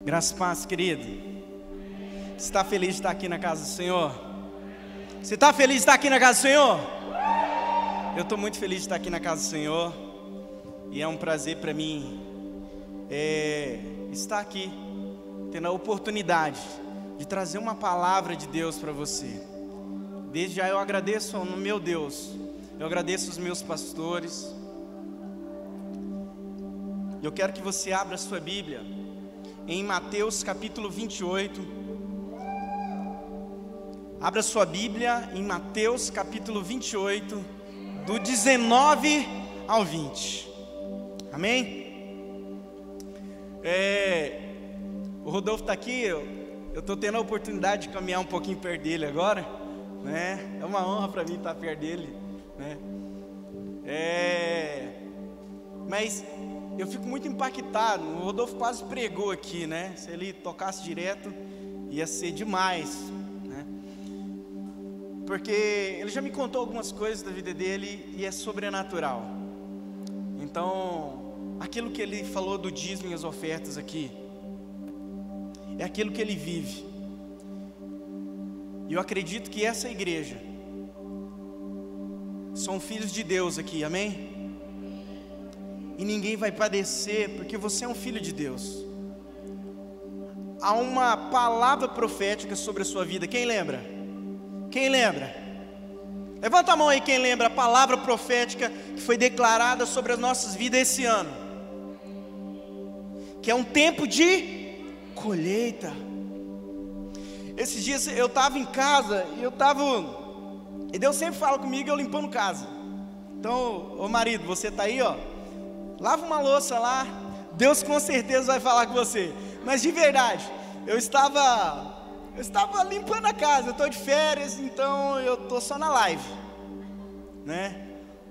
Graças e paz, querido. Você está feliz de estar aqui na casa do Senhor? Você está feliz de estar aqui na casa do Senhor? Eu estou muito feliz de estar aqui na casa do Senhor. E é um prazer para mim é, estar aqui, tendo a oportunidade de trazer uma palavra de Deus para você. Desde já eu agradeço ao meu Deus, eu agradeço os meus pastores. Eu quero que você abra a sua Bíblia em Mateus capítulo 28. Abra sua Bíblia em Mateus capítulo 28, do 19 ao 20. Amém? É, o Rodolfo está aqui, eu estou tendo a oportunidade de caminhar um pouquinho perto dele agora. Né? É uma honra para mim estar perto dele. Né? É, mas eu fico muito impactado. O Rodolfo quase pregou aqui, né? Se ele tocasse direto, ia ser demais, né? Porque ele já me contou algumas coisas da vida dele e é sobrenatural. Então, aquilo que ele falou do dízimo e as ofertas aqui, é aquilo que ele vive. E eu acredito que essa igreja são filhos de Deus aqui, amém? E ninguém vai padecer, porque você é um filho de Deus. Há uma palavra profética sobre a sua vida, quem lembra? Quem lembra? Levanta a mão aí quem lembra a palavra profética que foi declarada sobre as nossas vidas esse ano. Que é um tempo de colheita. Esses dias eu estava em casa e eu estava. E Deus sempre fala comigo eu limpando casa. Então, ô marido, você está aí, ó. Lava uma louça lá, Deus com certeza vai falar com você. Mas de verdade, eu estava eu estava limpando a casa, eu estou de férias, então eu estou só na live, né?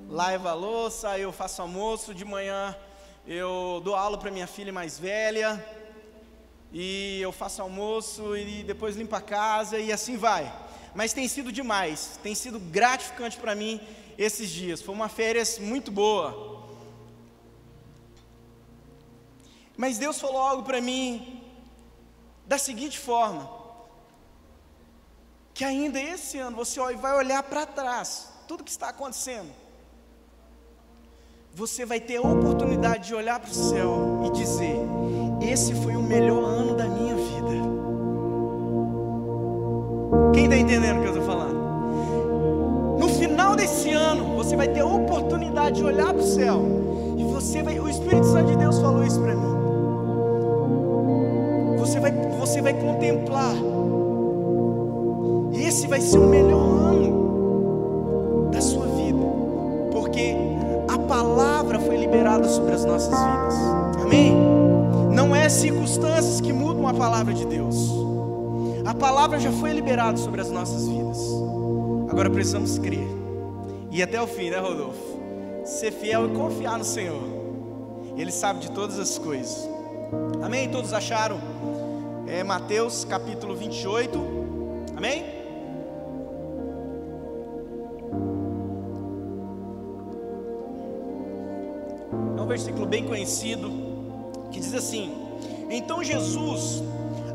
Lava a louça, eu faço almoço de manhã, eu dou aula para minha filha mais velha, e eu faço almoço e depois limpo a casa e assim vai. Mas tem sido demais, tem sido gratificante para mim esses dias. Foi uma férias muito boa. Mas Deus falou algo para mim da seguinte forma: que ainda esse ano você vai olhar para trás, tudo que está acontecendo, você vai ter a oportunidade de olhar para o céu e dizer: esse foi o melhor ano da minha vida. Quem está entendendo o que eu estou falando? No final desse ano, você vai ter a oportunidade de olhar para o céu e você vai. O Espírito Santo de Deus falou isso para mim você vai, você vai contemplar. Esse vai ser o melhor ano da sua vida, porque a palavra foi liberada sobre as nossas vidas. Amém? Não é circunstâncias que mudam a palavra de Deus. A palavra já foi liberada sobre as nossas vidas. Agora precisamos crer. E até o fim, né, Rodolfo? Ser fiel e confiar no Senhor. Ele sabe de todas as coisas. Amém? Todos acharam? é Mateus capítulo 28, amém? É um versículo bem conhecido que diz assim: Então Jesus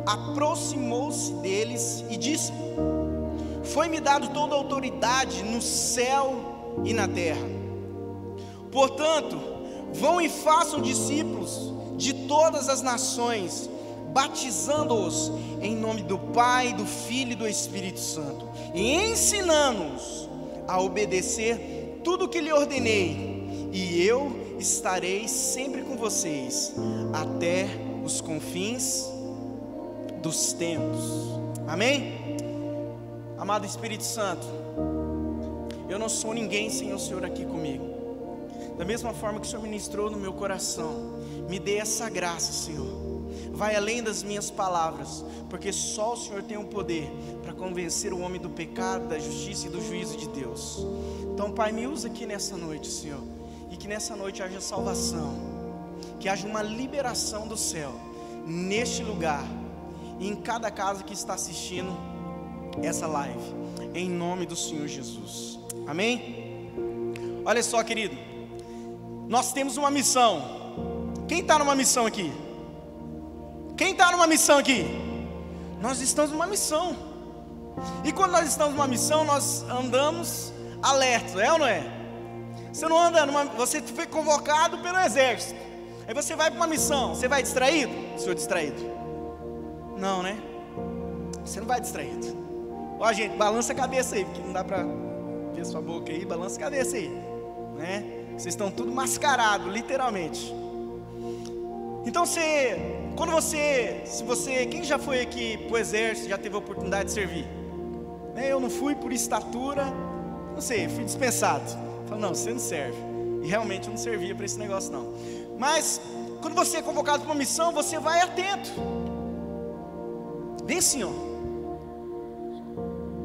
aproximou-se deles e disse: Foi-me dado toda a autoridade no céu e na terra. Portanto, vão e façam discípulos de todas as nações, batizando-os em nome do Pai, do Filho e do Espírito Santo, e ensinando-os a obedecer tudo o que lhe ordenei, e eu estarei sempre com vocês até os confins dos tempos. Amém? Amado Espírito Santo, eu não sou ninguém sem o Senhor aqui comigo. Da mesma forma que o Senhor ministrou no meu coração, me dê essa graça, Senhor vai além das minhas palavras, porque só o Senhor tem o poder para convencer o homem do pecado, da justiça e do juízo de Deus. Então, Pai, me usa aqui nessa noite, Senhor, e que nessa noite haja salvação, que haja uma liberação do céu neste lugar e em cada casa que está assistindo essa live, em nome do Senhor Jesus. Amém? Olha só, querido, nós temos uma missão. Quem está numa missão aqui? Quem está numa missão aqui? Nós estamos numa missão. E quando nós estamos numa missão, nós andamos alertos, é ou não é? Você não anda numa. Você foi convocado pelo exército. Aí você vai para uma missão. Você vai distraído? Senhor distraído. Não, né? Você não vai distraído. Ó, gente, balança a cabeça aí, porque não dá para ver sua boca aí. Balança a cabeça aí, né? Vocês estão tudo mascarado, literalmente. Então você, quando você, se você, quem já foi aqui para o exército, já teve a oportunidade de servir? Né, eu não fui por estatura, não sei, fui dispensado. Falei, não, você não serve. E realmente eu não servia para esse negócio não. Mas quando você é convocado para uma missão, você vai atento. Bem assim, ó.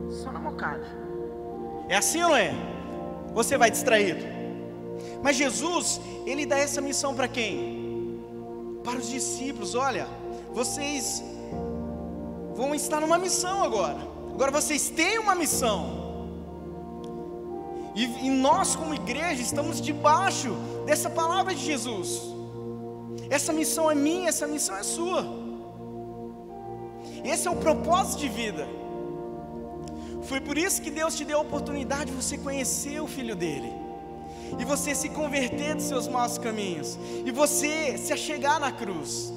Só na mocada. É assim ou não é? Você vai distraído. Mas Jesus, ele dá essa missão para quem? Para os discípulos. Olha, vocês vão estar numa missão agora. Agora vocês têm uma missão. E, e nós, como igreja, estamos debaixo dessa palavra de Jesus. Essa missão é minha, essa missão é sua. Esse é o propósito de vida. Foi por isso que Deus te deu a oportunidade de você conhecer o Filho dele, e você se converter dos seus maus caminhos, e você se achegar na cruz.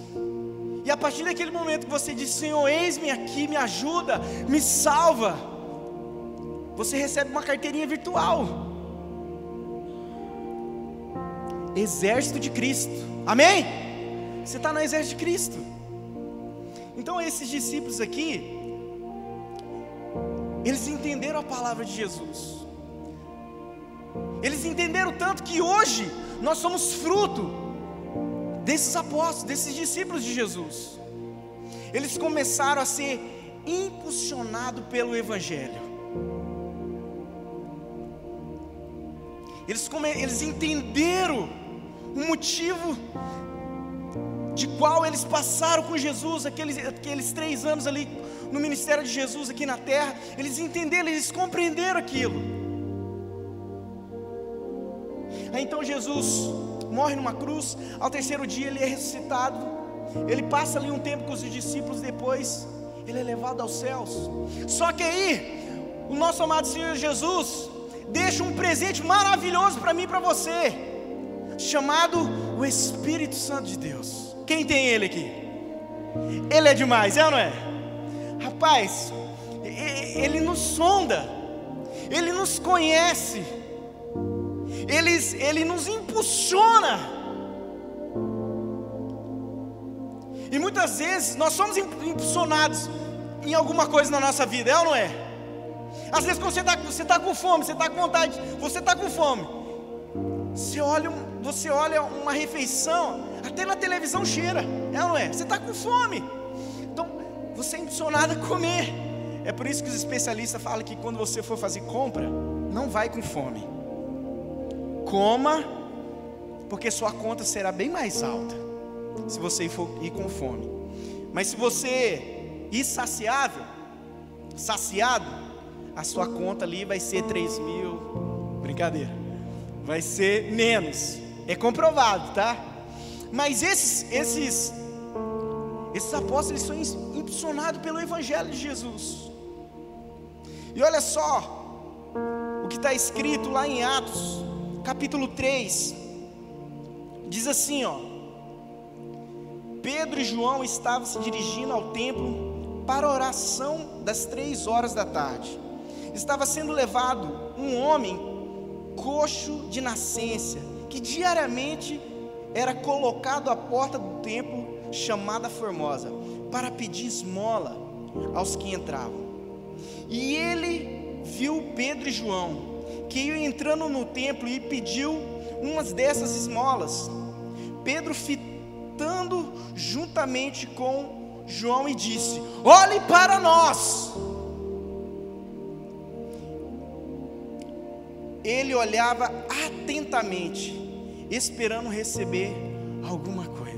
E a partir daquele momento que você diz: Senhor, eis-me aqui, me ajuda, me salva você recebe uma carteirinha virtual. Exército de Cristo, amém? Você está no exército de Cristo. Então, esses discípulos aqui, eles entenderam a palavra de Jesus, eles entenderam tanto que hoje nós somos fruto desses apóstolos, desses discípulos de Jesus. Eles começaram a ser impulsionados pelo Evangelho. Eles, eles entenderam o motivo de qual eles passaram com Jesus, aqueles, aqueles três anos ali no ministério de Jesus aqui na terra. Eles entenderam, eles compreenderam aquilo. Então Jesus morre numa cruz, ao terceiro dia ele é ressuscitado. Ele passa ali um tempo com os discípulos, depois ele é levado aos céus. Só que aí, o nosso amado Senhor Jesus, deixa um presente maravilhoso para mim e para você, chamado o Espírito Santo de Deus. Quem tem ele aqui? Ele é demais, é ou não é? Rapaz, ele nos sonda, ele nos conhece, ele, ele nos impulsiona. E muitas vezes nós somos impulsionados em alguma coisa na nossa vida, é ou não é? Às vezes quando você está você tá com fome, você está com vontade, você está com fome. Você olha, você olha uma refeição, até na televisão cheira, é ou não é? Você está com fome. Então, você é impulsionado a comer. É por isso que os especialistas falam que quando você for fazer compra, não vai com fome. Coma, porque sua conta será bem mais alta se você for ir com fome. Mas se você ir saciável, saciado, a sua conta ali vai ser 3 mil. Brincadeira. Vai ser menos. É comprovado, tá? Mas esses, esses, esses apóstolos são impulsionados pelo Evangelho de Jesus. E olha só o que está escrito lá em Atos, capítulo 3. Diz assim, ó. Pedro e João estavam se dirigindo ao templo para a oração das três horas da tarde estava sendo levado um homem coxo de nascença, que diariamente era colocado à porta do templo chamada Formosa, para pedir esmola aos que entravam. E ele viu Pedro e João, que entrando no templo e pediu umas dessas esmolas. Pedro fitando juntamente com João e disse: Olhe para nós. ele olhava atentamente, esperando receber alguma coisa.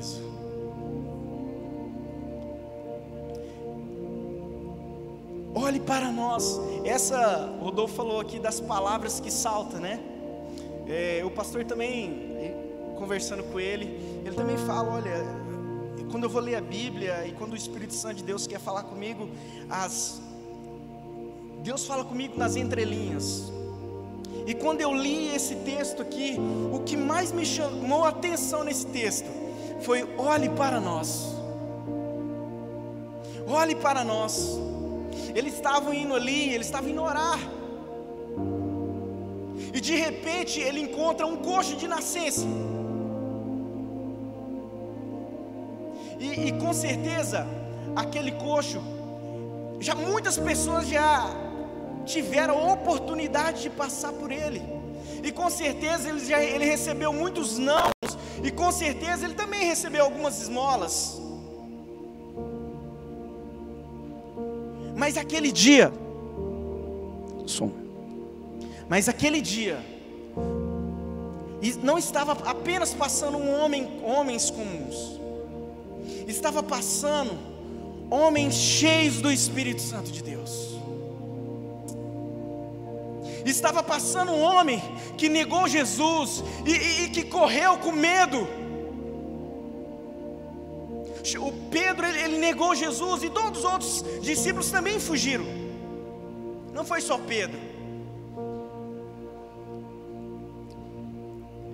Olhe para nós. Essa, Rodolfo falou aqui das palavras que saltam, né? É, o pastor também, conversando com ele, ele também fala: olha, quando eu vou ler a Bíblia e quando o Espírito Santo de Deus quer falar comigo, as Deus fala comigo nas entrelinhas. E quando eu li esse texto aqui, o que mais me chamou a atenção nesse texto foi: olhe para nós. Olhe para nós. Eles estavam indo ali, eles estavam indo orar. E de repente ele encontra um coxo de nascença. E, e com certeza, aquele coxo, já muitas pessoas já tiveram oportunidade de passar por ele. E com certeza ele, já, ele recebeu muitos não, e com certeza ele também recebeu algumas esmolas. Mas aquele dia, som. Mas aquele dia, não estava apenas passando um homem, homens comuns, estava passando homens cheios do Espírito Santo de Deus. Estava passando um homem que negou Jesus e, e, e que correu com medo. O Pedro ele, ele negou Jesus e todos os outros discípulos também fugiram. Não foi só Pedro.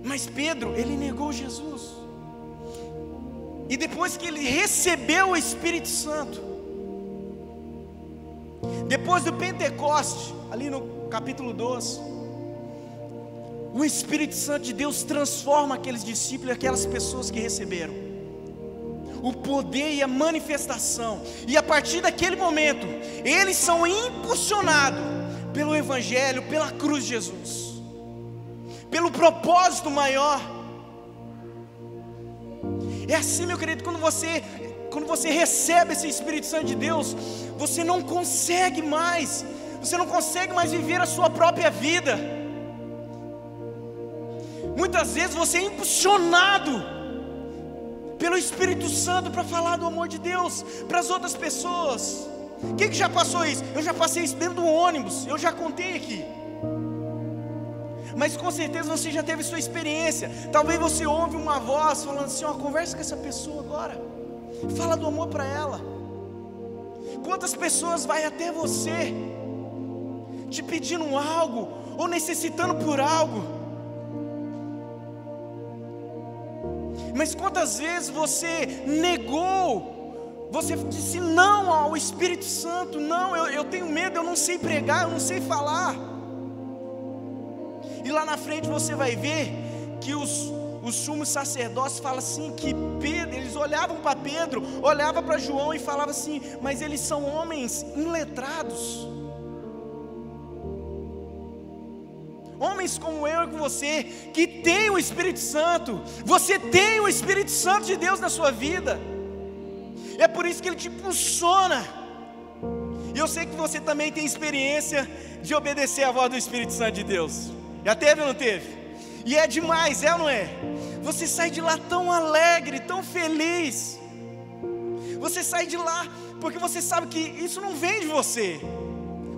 Mas Pedro, ele negou Jesus. E depois que ele recebeu o Espírito Santo, depois do Pentecoste, ali no capítulo 12, o Espírito Santo de Deus transforma aqueles discípulos, aquelas pessoas que receberam, o poder e a manifestação, e a partir daquele momento, eles são impulsionados pelo Evangelho, pela cruz de Jesus, pelo propósito maior. É assim, meu querido, quando você quando você recebe esse Espírito Santo de Deus, você não consegue mais, você não consegue mais viver a sua própria vida. Muitas vezes você é impulsionado pelo Espírito Santo para falar do amor de Deus para as outras pessoas. Quem que já passou isso? Eu já passei isso dentro do ônibus, eu já contei aqui. Mas com certeza você já teve sua experiência. Talvez você ouve uma voz falando assim: ó, conversa com essa pessoa agora. Fala do amor para ela. Quantas pessoas vai até você te pedindo algo ou necessitando por algo? Mas quantas vezes você negou, você disse não ao Espírito Santo, não, eu, eu tenho medo, eu não sei pregar, eu não sei falar. E lá na frente você vai ver que os, os sumos sacerdotes falam assim que Pedro, eles olhavam para Pedro, olhavam para João e falavam assim, mas eles são homens inletrados. Homens como eu e com você, que tem o Espírito Santo, você tem o Espírito Santo de Deus na sua vida, é por isso que ele te impulsiona. E eu sei que você também tem experiência de obedecer à voz do Espírito Santo de Deus. Já teve ou não teve? E é demais, é ou não é? Você sai de lá tão alegre, tão feliz. Você sai de lá porque você sabe que isso não vem de você.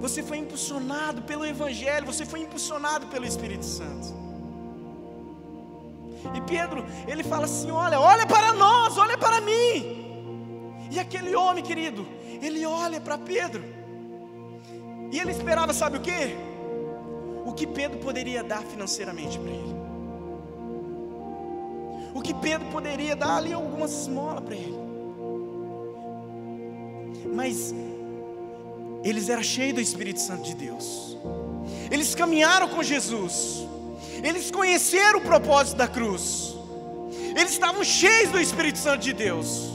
Você foi impulsionado pelo Evangelho, você foi impulsionado pelo Espírito Santo. E Pedro, ele fala assim: Olha, olha para nós, olha para mim. E aquele homem, querido, ele olha para Pedro. E ele esperava, sabe o que? O que Pedro poderia dar financeiramente para ele. O que Pedro poderia dar ali algumas esmolas para ele. Mas eles eram cheios do Espírito Santo de Deus. Eles caminharam com Jesus. Eles conheceram o propósito da cruz. Eles estavam cheios do Espírito Santo de Deus.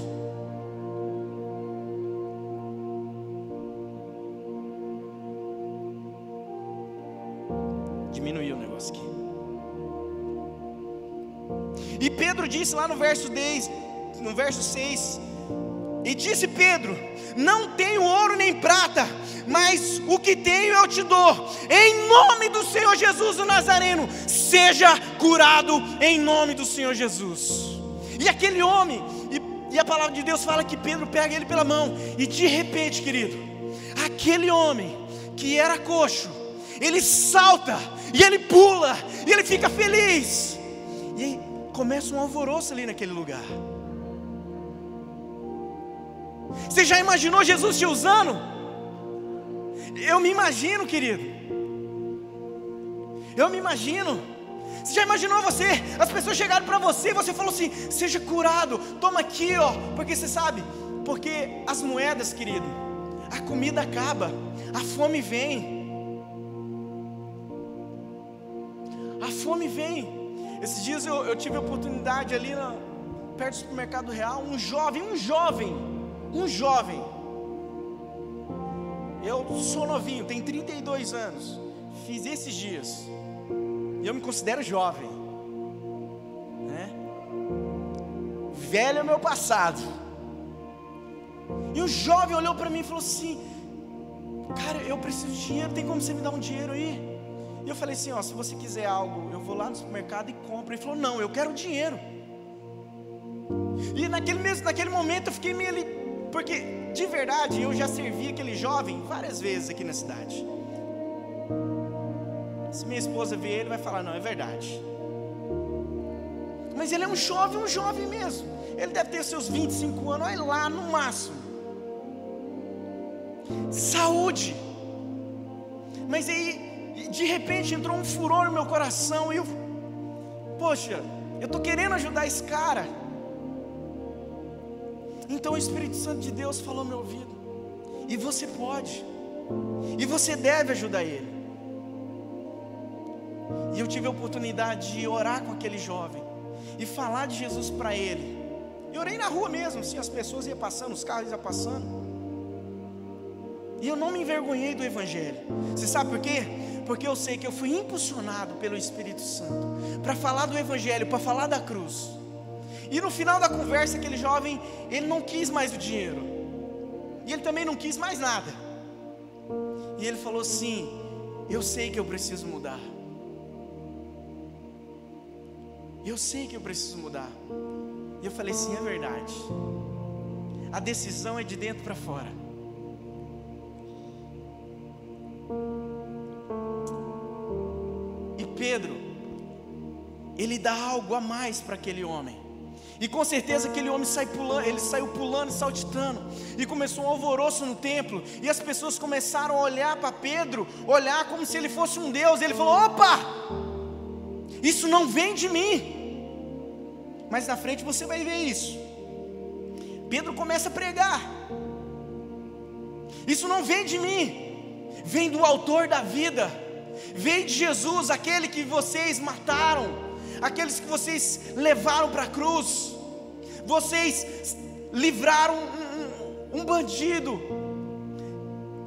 Diminuiu o negócio aqui. E Pedro disse lá no verso 10, no verso 6, e disse Pedro: Não tenho ouro nem prata, mas o que tenho eu te dou. Em nome do Senhor Jesus o Nazareno, seja curado em nome do Senhor Jesus. E aquele homem, e, e a palavra de Deus fala que Pedro pega ele pela mão, e de repente, querido, aquele homem que era coxo, ele salta, e ele pula, e ele fica feliz, e começa um alvoroço ali naquele lugar. Você já imaginou Jesus te usando? Eu me imagino, querido. Eu me imagino. Você já imaginou você? As pessoas chegaram para você e você falou assim: seja curado, toma aqui, ó. Porque você sabe, porque as moedas, querido, a comida acaba, a fome vem. A fome vem. Esses dias eu, eu tive a oportunidade ali na, perto do supermercado real, um jovem, um jovem, um jovem. Eu sou novinho, tenho 32 anos. Fiz esses dias. E eu me considero jovem. Né? Velho é meu passado. E o jovem olhou para mim e falou assim: Cara, eu preciso de dinheiro, tem como você me dar um dinheiro aí? E eu falei assim: Ó, se você quiser algo, eu vou lá no supermercado e compro. Ele falou: Não, eu quero dinheiro. E naquele mesmo, naquele momento eu fiquei meio ali, porque de verdade eu já servi aquele jovem várias vezes aqui na cidade. Se minha esposa ver ele, vai falar: Não, é verdade. Mas ele é um jovem, um jovem mesmo. Ele deve ter seus 25 anos, olha lá no máximo. Saúde. Mas aí, de repente, entrou um furor no meu coração e eu, poxa, eu estou querendo ajudar esse cara. Então o Espírito Santo de Deus falou no meu ouvido. E você pode. E você deve ajudar ele. E eu tive a oportunidade de orar com aquele jovem e falar de Jesus para ele. Eu orei na rua mesmo, assim, as pessoas iam passando, os carros iam passando. E eu não me envergonhei do Evangelho. Você sabe por quê? Porque eu sei que eu fui impulsionado pelo Espírito Santo para falar do Evangelho, para falar da cruz. E no final da conversa, aquele jovem, ele não quis mais o dinheiro. E ele também não quis mais nada. E ele falou assim: Eu sei que eu preciso mudar. Eu sei que eu preciso mudar. E eu falei: Sim, é verdade. A decisão é de dentro para fora. E Pedro, ele dá algo a mais para aquele homem. E com certeza aquele homem sai pulando, ele saiu pulando, saltitando, e começou um alvoroço no templo, e as pessoas começaram a olhar para Pedro, olhar como se ele fosse um Deus. E ele falou: opa, isso não vem de mim. Mas na frente você vai ver isso. Pedro começa a pregar. Isso não vem de mim, vem do autor da vida, vem de Jesus, aquele que vocês mataram aqueles que vocês levaram para a cruz, vocês livraram um, um, um bandido,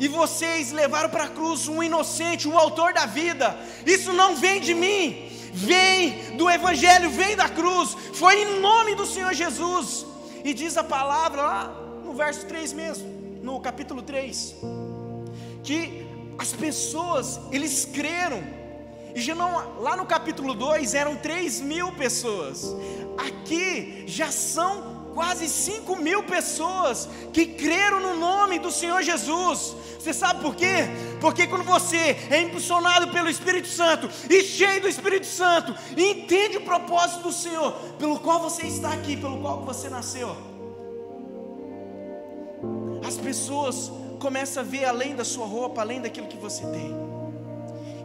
e vocês levaram para a cruz um inocente, o autor da vida. Isso não vem de mim, vem do Evangelho, vem da cruz, foi em nome do Senhor Jesus. E diz a palavra lá no verso 3 mesmo, no capítulo 3, que as pessoas, eles creram não, lá no capítulo 2 eram 3 mil pessoas. Aqui já são quase 5 mil pessoas que creram no nome do Senhor Jesus. Você sabe por quê? Porque quando você é impulsionado pelo Espírito Santo e cheio do Espírito Santo, e entende o propósito do Senhor, pelo qual você está aqui, pelo qual você nasceu, as pessoas começam a ver além da sua roupa, além daquilo que você tem.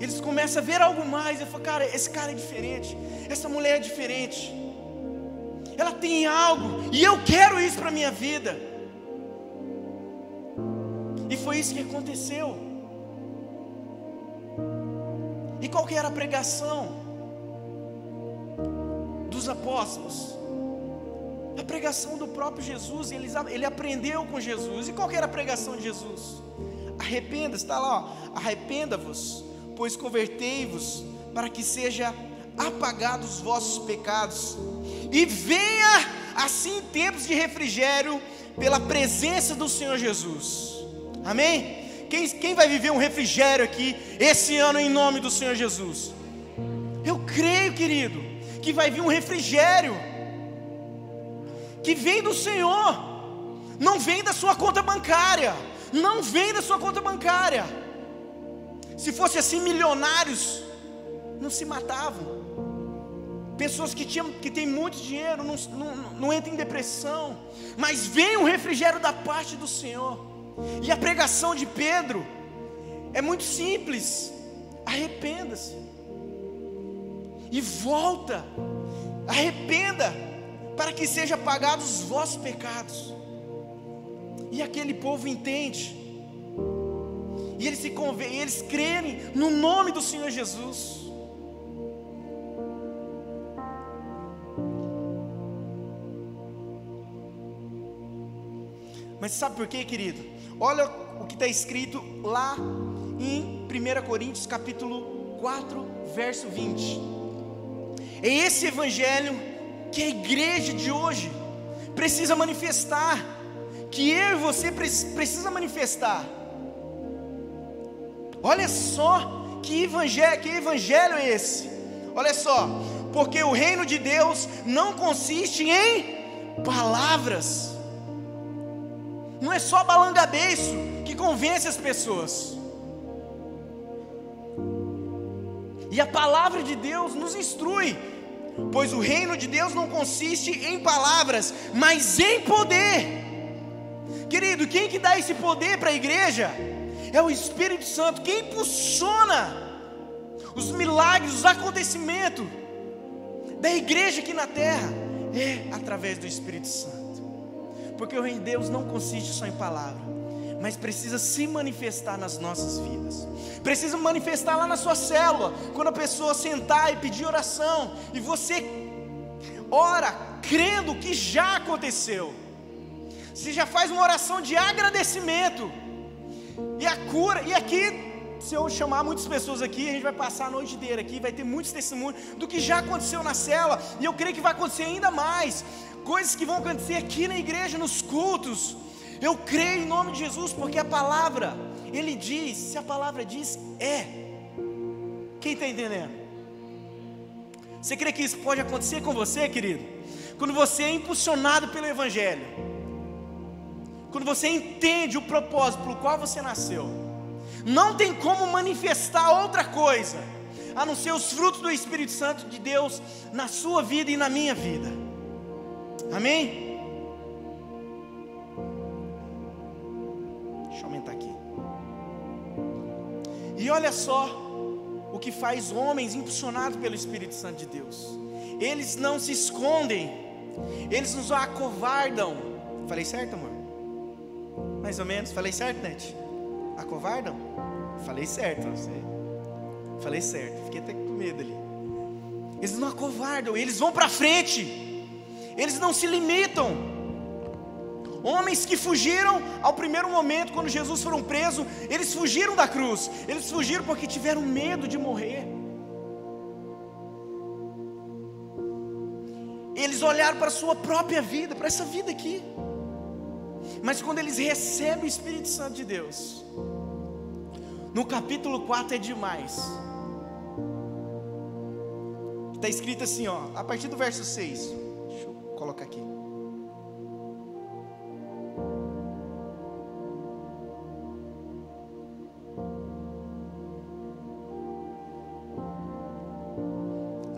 Eles começam a ver algo mais. Eu falo, cara, esse cara é diferente. Essa mulher é diferente. Ela tem algo. E eu quero isso para a minha vida. E foi isso que aconteceu. E qual que era a pregação dos apóstolos? A pregação do próprio Jesus, ele, ele aprendeu com Jesus. E qual que era a pregação de Jesus? Arrependa-se, está lá, arrependa-vos pois convertei-vos para que seja apagados os vossos pecados e venha assim tempos de refrigério pela presença do Senhor Jesus. Amém? Quem, quem vai viver um refrigério aqui esse ano em nome do Senhor Jesus? Eu creio, querido, que vai vir um refrigério que vem do Senhor, não vem da sua conta bancária, não vem da sua conta bancária se fosse assim, milionários não se matavam. Pessoas que, tinham, que têm muito dinheiro não, não, não entram em depressão, mas vem o refrigério da parte do Senhor. E a pregação de Pedro é muito simples: arrependa-se e volta, arrependa, para que seja pagados os vossos pecados. E aquele povo entende, e eles se convêm, eles creem no nome do Senhor Jesus. Mas sabe por quê, querido? Olha o que está escrito lá em 1 Coríntios capítulo 4, verso 20. É esse evangelho que a igreja de hoje precisa manifestar, que eu e você precisa manifestar. Olha só que evangelho, que evangelho é esse? Olha só, porque o reino de Deus não consiste em palavras não é só balangabeiço que convence as pessoas. E a palavra de Deus nos instrui, pois o reino de Deus não consiste em palavras, mas em poder. Querido, quem que dá esse poder para a igreja? É o Espírito Santo, quem impulsiona os milagres, os acontecimentos da igreja aqui na terra é através do Espírito Santo. Porque o reino de Deus não consiste só em palavra, mas precisa se manifestar nas nossas vidas. Precisa manifestar lá na sua célula, quando a pessoa sentar e pedir oração, e você ora crendo que já aconteceu. Você já faz uma oração de agradecimento. E a cura, e aqui se eu chamar muitas pessoas aqui, a gente vai passar a noite inteira aqui, vai ter muitos testemunhos do que já aconteceu na cela, e eu creio que vai acontecer ainda mais coisas que vão acontecer aqui na igreja, nos cultos. Eu creio em nome de Jesus, porque a palavra, Ele diz, se a palavra diz, é. Quem está entendendo? Você crê que isso pode acontecer com você, querido? Quando você é impulsionado pelo Evangelho, quando você entende o propósito pelo qual você nasceu, não tem como manifestar outra coisa, a não ser os frutos do Espírito Santo de Deus na sua vida e na minha vida. Amém? Deixa eu aumentar aqui. E olha só o que faz homens impulsionados pelo Espírito Santo de Deus. Eles não se escondem, eles nos acovardam. Falei certo, amor? Mais ou menos, falei certo, Net? Acovardam? Falei certo, você. Falei certo, fiquei até com medo ali. Eles não acovardam, eles vão para frente eles não se limitam. Homens que fugiram ao primeiro momento, quando Jesus foram presos, eles fugiram da cruz, eles fugiram porque tiveram medo de morrer. Eles olharam para a sua própria vida, para essa vida aqui. Mas quando eles recebem o Espírito Santo de Deus, no capítulo 4 é demais. Está escrito assim, ó, a partir do verso 6 colocar aqui.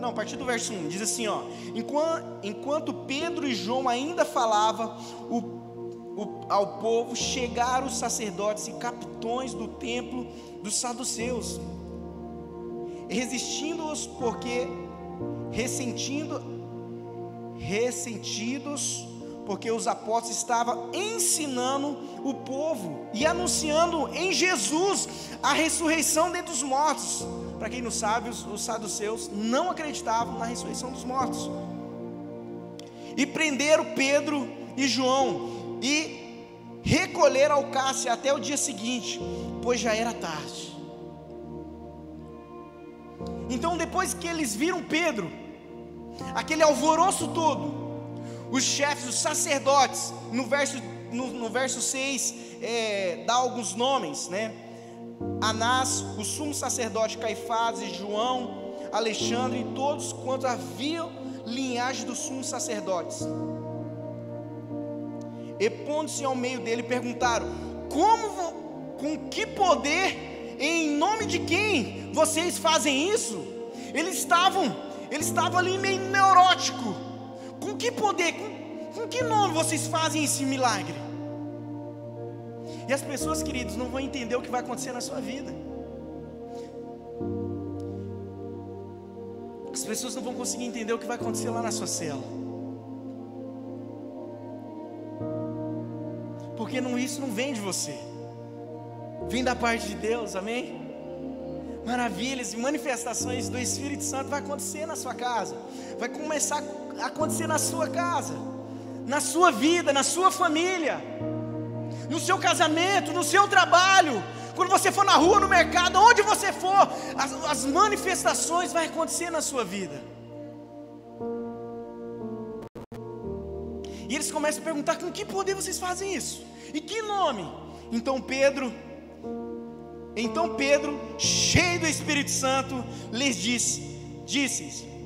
Não, a partir do verso 1, diz assim, ó: enquanto, enquanto Pedro e João ainda falavam o, o, ao povo, chegaram os sacerdotes e capitões do templo dos saduceus, resistindo-os porque ressentindo ressentidos, porque os apóstolos estavam ensinando o povo e anunciando em Jesus a ressurreição dentre os mortos. Para quem não sabe, os, os saduceus não acreditavam na ressurreição dos mortos. E prenderam Pedro e João e recolheram ao cárcere até o dia seguinte, pois já era tarde. Então, depois que eles viram Pedro, aquele alvoroço todo. Os chefes, os sacerdotes, no verso, no, no verso 6, é, dá alguns nomes, né? Anás, o sumo sacerdote Caifás e João, Alexandre e todos quantos haviam linhagem dos sumos sacerdotes. E pondo-se ao meio dele, perguntaram: Como, com que poder, em nome de quem vocês fazem isso? Eles estavam ele estava ali meio neurótico. Com que poder, com, com que nome vocês fazem esse milagre? E as pessoas, queridos, não vão entender o que vai acontecer na sua vida. As pessoas não vão conseguir entender o que vai acontecer lá na sua cela. Porque não, isso não vem de você, vem da parte de Deus, amém? Maravilhas e manifestações do Espírito Santo vai acontecer na sua casa, vai começar a acontecer na sua casa, na sua vida, na sua família, no seu casamento, no seu trabalho, quando você for na rua, no mercado, onde você for, as, as manifestações vai acontecer na sua vida. Eles começam a perguntar: com que poder vocês fazem isso? E que nome? Então Pedro, então Pedro, cheio do Espírito Santo, lhes disse: disse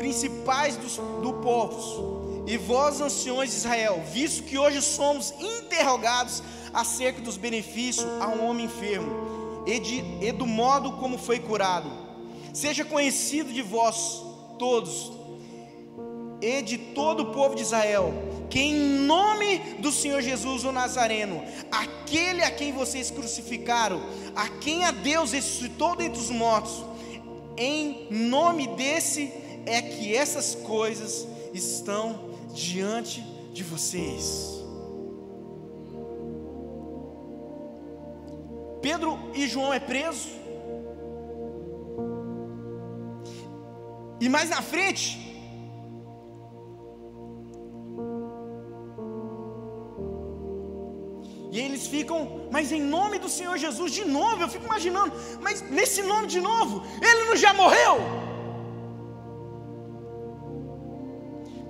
principais dos, do povo, e vós anciões de Israel, visto que hoje somos interrogados acerca dos benefícios a um homem enfermo e, de, e do modo como foi curado. Seja conhecido de vós todos e de todo o povo de Israel, que em nome do Senhor Jesus o Nazareno, aquele a quem vocês crucificaram, a quem a Deus ressuscitou dentre os mortos, em nome desse é que essas coisas estão diante de vocês. Pedro e João é preso. E mais na frente, E eles ficam, mas em nome do Senhor Jesus, de novo, eu fico imaginando, mas nesse nome de novo, ele não já morreu?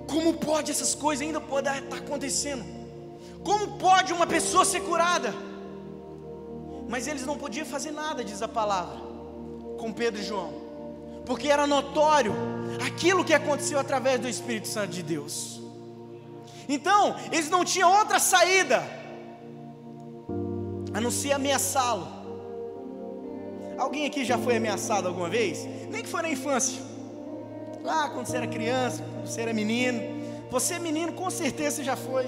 Como pode essas coisas ainda poder estar acontecendo? Como pode uma pessoa ser curada? Mas eles não podiam fazer nada, diz a palavra, com Pedro e João, porque era notório aquilo que aconteceu através do Espírito Santo de Deus. Então, eles não tinham outra saída a não ser ameaçá-lo. Alguém aqui já foi ameaçado alguma vez? Nem que foi na infância. Lá quando você era criança, quando você era menino. Você menino, com certeza já foi.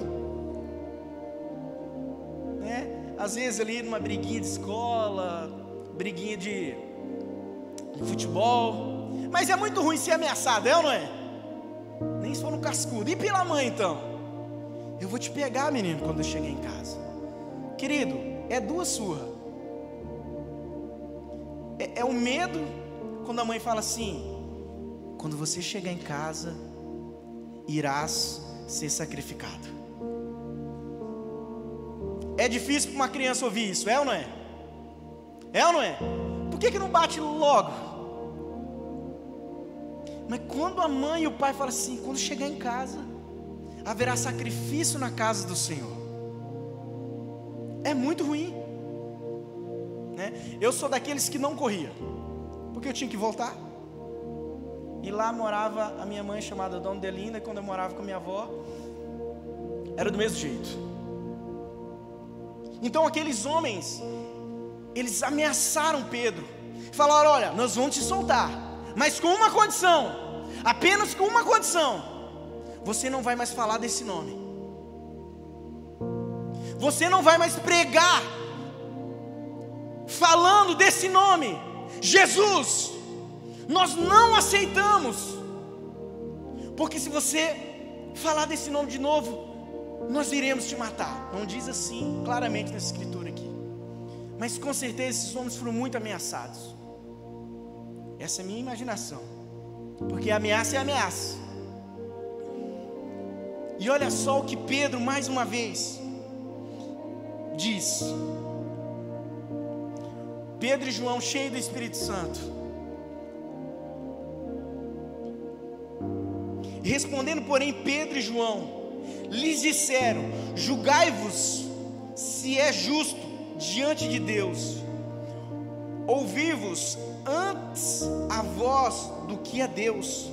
às vezes ali numa briguinha de escola, briguinha de, futebol. Mas é muito ruim ser ameaçado, é ou não é? Nem for no cascudo. E pela mãe então? Eu vou te pegar, menino, quando eu chegar em casa. Querido, é duas surras. É, é o medo quando a mãe fala assim: quando você chegar em casa, irás ser sacrificado. É difícil para uma criança ouvir isso, é ou não é? É ou não é? Por que, que não bate logo? Mas quando a mãe e o pai falam assim, quando chegar em casa, haverá sacrifício na casa do Senhor. É muito ruim. Né? Eu sou daqueles que não corria, porque eu tinha que voltar. E lá morava a minha mãe chamada Dona Delinda, quando eu morava com a minha avó, era do mesmo jeito. Então aqueles homens, eles ameaçaram Pedro, falaram: Olha, nós vamos te soltar, mas com uma condição, apenas com uma condição: você não vai mais falar desse nome, você não vai mais pregar falando desse nome, Jesus. Nós não aceitamos, porque se você falar desse nome de novo, nós iremos te matar. Não diz assim claramente nessa escritura aqui. Mas com certeza esses homens foram muito ameaçados. Essa é a minha imaginação. Porque ameaça é ameaça. E olha só o que Pedro, mais uma vez, diz. Pedro e João, cheios do Espírito Santo. Respondendo, porém, Pedro e João, lhes disseram: Julgai-vos se é justo diante de Deus, ouvi-vos antes a vós do que a Deus,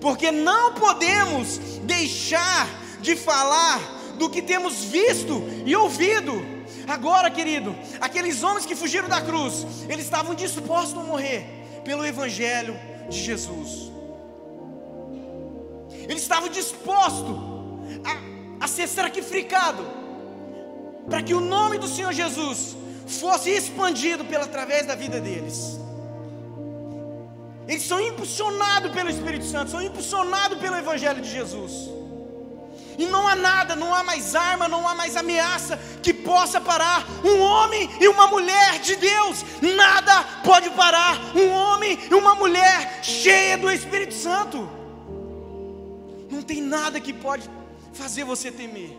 porque não podemos deixar de falar do que temos visto e ouvido. Agora, querido, aqueles homens que fugiram da cruz, eles estavam dispostos a morrer, pelo Evangelho de Jesus. Ele estava disposto a, a ser sacrificado para que o nome do Senhor Jesus fosse expandido pela através da vida deles. Eles são impulsionados pelo Espírito Santo, são impulsionados pelo Evangelho de Jesus. E não há nada, não há mais arma, não há mais ameaça que possa parar um homem e uma mulher de Deus. Nada pode parar um homem e uma mulher cheia do Espírito Santo. Não tem nada que pode fazer você temer.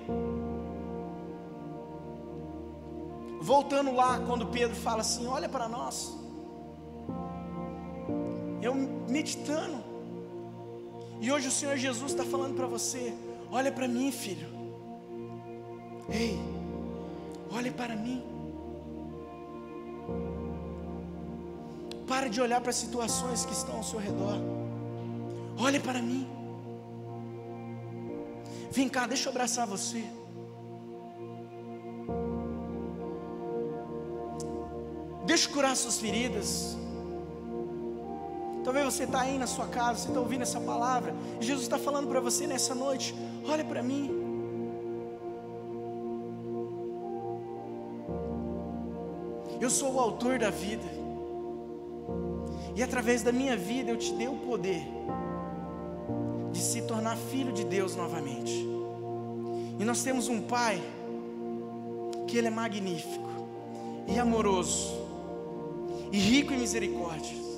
Voltando lá, quando Pedro fala assim: Olha para nós. Eu meditando. E hoje o Senhor Jesus está falando para você: Olha para mim, filho. Ei, olhe para mim. Para de olhar para as situações que estão ao seu redor. Olhe para mim. Vem cá, deixa eu abraçar você. Deixa eu curar suas feridas. Talvez você está aí na sua casa, você está ouvindo essa palavra. E Jesus está falando para você nessa noite: olha para mim. Eu sou o autor da vida. E através da minha vida eu te dei o poder de se tornar filho de Deus novamente. E nós temos um Pai que Ele é magnífico e amoroso e rico em misericórdia.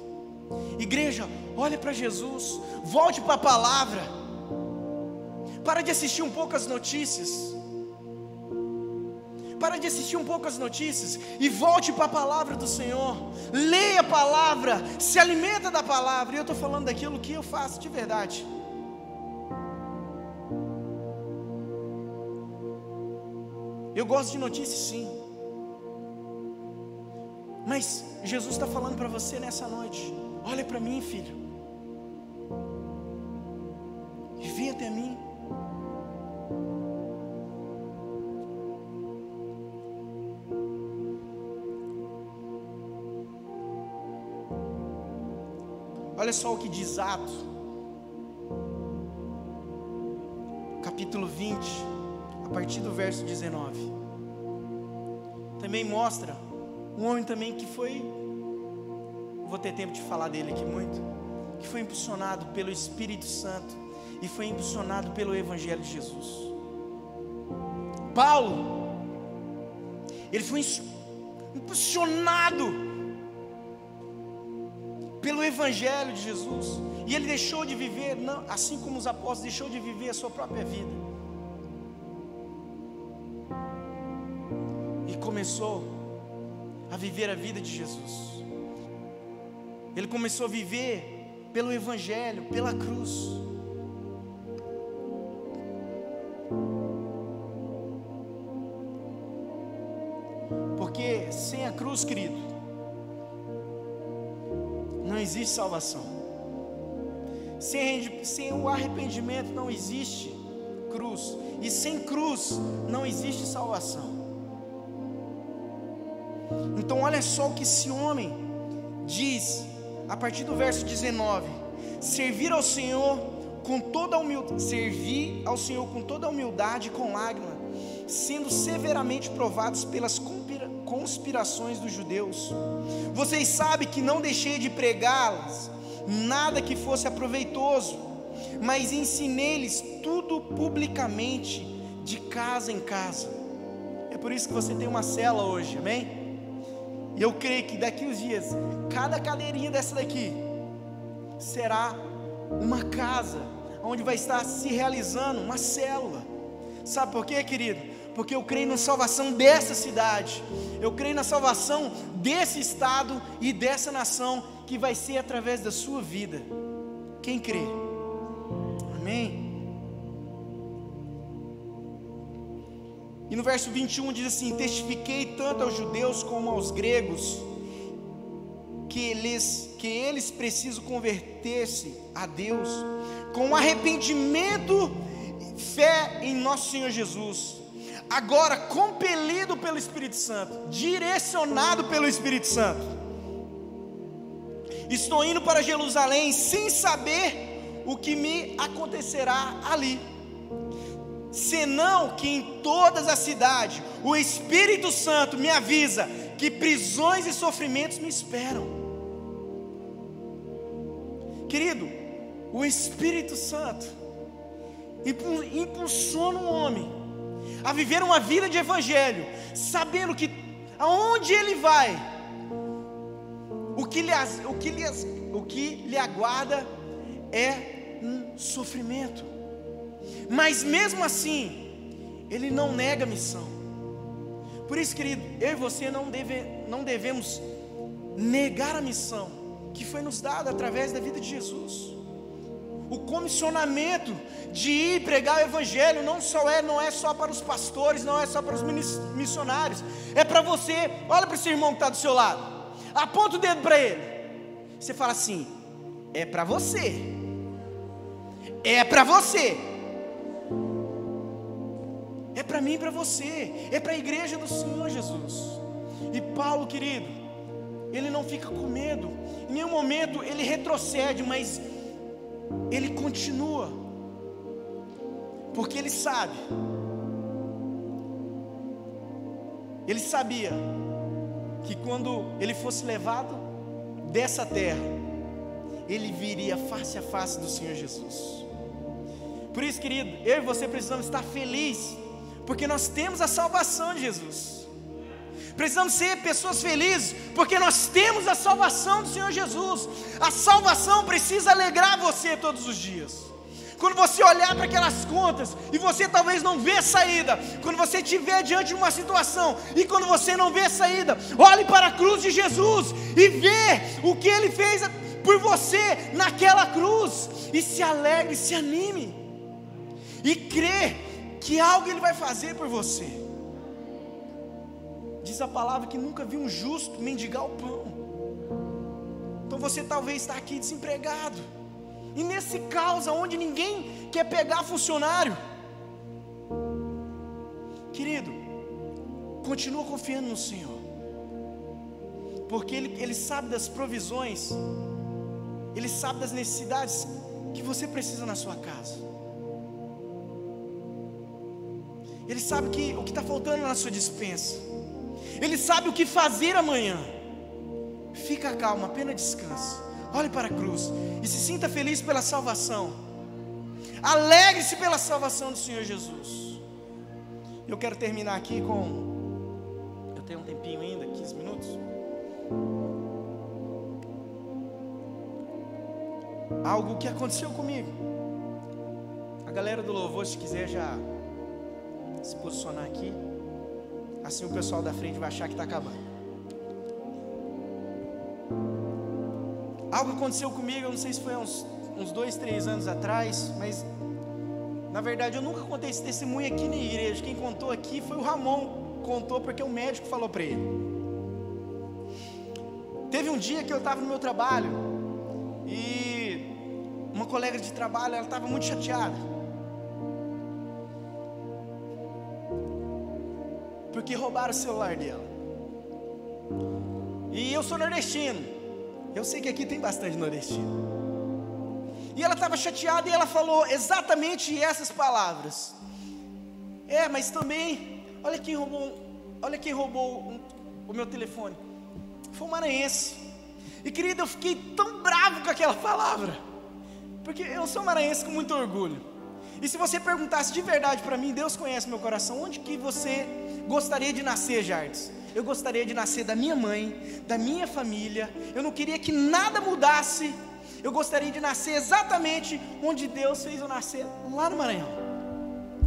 Igreja, olhe para Jesus, volte para a palavra. Para de assistir um pouco as notícias. Para de assistir um pouco as notícias e volte para a palavra do Senhor. Leia a palavra, se alimenta da palavra. E eu estou falando daquilo que eu faço de verdade. Eu gosto de notícias sim. Mas Jesus está falando para você nessa noite. Olha para mim, filho. E vem até mim. Olha só o que diz Atos, capítulo 20, a partir do verso 19. Também mostra um homem também que foi vou ter tempo de falar dele aqui muito, que foi impulsionado pelo Espírito Santo e foi impulsionado pelo Evangelho de Jesus. Paulo, ele foi impulsionado pelo Evangelho de Jesus, e ele deixou de viver, não, assim como os apóstolos, deixou de viver a sua própria vida, e começou a viver a vida de Jesus. Ele começou a viver pelo Evangelho, pela cruz. Porque sem a cruz, querido, não existe salvação. Sem, sem o arrependimento não existe cruz. E sem cruz não existe salvação. Então, olha só o que esse homem diz a partir do verso 19: servir ao Senhor com toda humildade, servir ao Senhor com toda humildade e com lágrima, sendo severamente provados pelas conspirações dos judeus. Vocês sabem que não deixei de pregá-las nada que fosse aproveitoso, mas ensinei-lhes tudo publicamente, de casa em casa. É por isso que você tem uma cela hoje, amém? E eu creio que daqui uns dias, cada cadeirinha dessa daqui será uma casa onde vai estar se realizando uma célula. Sabe por quê, querido? Porque eu creio na salvação dessa cidade. Eu creio na salvação desse estado e dessa nação que vai ser através da sua vida. Quem crê? Amém. E no verso 21 diz assim: Testifiquei tanto aos judeus como aos gregos que eles, que eles precisam converter-se a Deus com arrependimento, fé em nosso Senhor Jesus. Agora, compelido pelo Espírito Santo, direcionado pelo Espírito Santo, Estou indo para Jerusalém sem saber o que me acontecerá ali. Senão que em todas as cidades o Espírito Santo me avisa que prisões e sofrimentos me esperam. Querido, o Espírito Santo impulsiona um homem a viver uma vida de evangelho, sabendo que aonde ele vai, o que lhe, o que lhe, o que lhe aguarda é um sofrimento. Mas mesmo assim, ele não nega a missão. Por isso, querido, eu e você não, deve, não devemos negar a missão que foi nos dada através da vida de Jesus. O comissionamento de ir pregar o evangelho não só é, não é só para os pastores, não é só para os missionários, é para você. Olha para esse irmão que está do seu lado, aponta o dedo para ele. Você fala assim: é para você, é para você, é para mim e para você, é para a igreja do Senhor Jesus. E Paulo, querido, ele não fica com medo, em nenhum momento ele retrocede, mas ele continua, porque ele sabe, ele sabia que quando ele fosse levado dessa terra, ele viria face a face do Senhor Jesus. Por isso, querido, eu e você precisamos estar felizes, porque nós temos a salvação de Jesus. Precisamos ser pessoas felizes, porque nós temos a salvação do Senhor Jesus. A salvação precisa alegrar você todos os dias. Quando você olhar para aquelas contas e você talvez não vê saída, quando você estiver diante de uma situação e quando você não vê saída, olhe para a cruz de Jesus e vê o que ele fez por você naquela cruz e se alegre, se anime e crê que algo ele vai fazer por você. Diz a palavra que nunca viu um justo mendigar o pão. Então você talvez está aqui desempregado. E nesse caos onde ninguém quer pegar funcionário. Querido, continua confiando no Senhor. Porque Ele, Ele sabe das provisões, Ele sabe das necessidades que você precisa na sua casa. Ele sabe que, o que está faltando na sua dispensa. Ele sabe o que fazer amanhã. Fica calmo, apenas descanse. Olhe para a cruz e se sinta feliz pela salvação. Alegre-se pela salvação do Senhor Jesus. Eu quero terminar aqui com. Eu tenho um tempinho ainda, 15 minutos. Algo que aconteceu comigo. A galera do louvor, se quiser já se posicionar aqui. Assim o pessoal da frente vai achar que está acabando. Algo aconteceu comigo, eu não sei se foi uns, uns dois, três anos atrás, mas na verdade eu nunca contei esse testemunho aqui na igreja. Quem contou aqui foi o Ramon, contou porque o médico falou para ele. Teve um dia que eu estava no meu trabalho e uma colega de trabalho ela estava muito chateada. Porque roubaram o celular dela. E eu sou nordestino. Eu sei que aqui tem bastante nordestino. E ela estava chateada e ela falou exatamente essas palavras. É, mas também, olha quem roubou, olha quem roubou um, o meu telefone. Foi um maranhense. E querida, eu fiquei tão bravo com aquela palavra. Porque eu sou maranhense com muito orgulho. E se você perguntasse de verdade para mim, Deus conhece meu coração, onde que você gostaria de nascer, Jardes? Eu gostaria de nascer da minha mãe, da minha família. Eu não queria que nada mudasse. Eu gostaria de nascer exatamente onde Deus fez eu nascer, lá no Maranhão.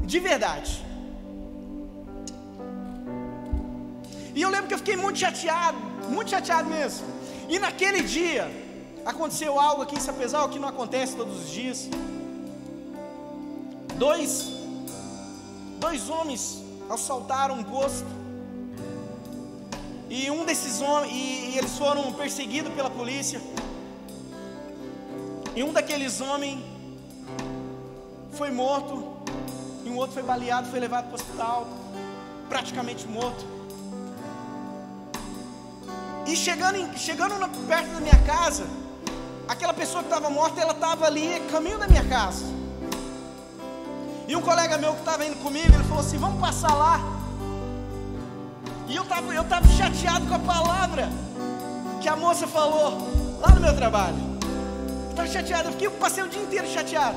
De verdade. E eu lembro que eu fiquei muito chateado, muito chateado mesmo. E naquele dia, aconteceu algo aqui em Sapezal que não acontece todos os dias. Dois, dois homens assaltaram um posto. E um desses homens, e, e eles foram perseguidos pela polícia. E um daqueles homens foi morto, e um outro foi baleado, foi levado para o hospital, praticamente morto. E chegando, em, chegando perto da minha casa, aquela pessoa que estava morta, ela estava ali, caminho da minha casa. E um colega meu que estava indo comigo, ele falou assim: Vamos passar lá. E eu estava eu tava chateado com a palavra que a moça falou lá no meu trabalho. Estava chateado, eu fiquei, passei o dia inteiro chateado.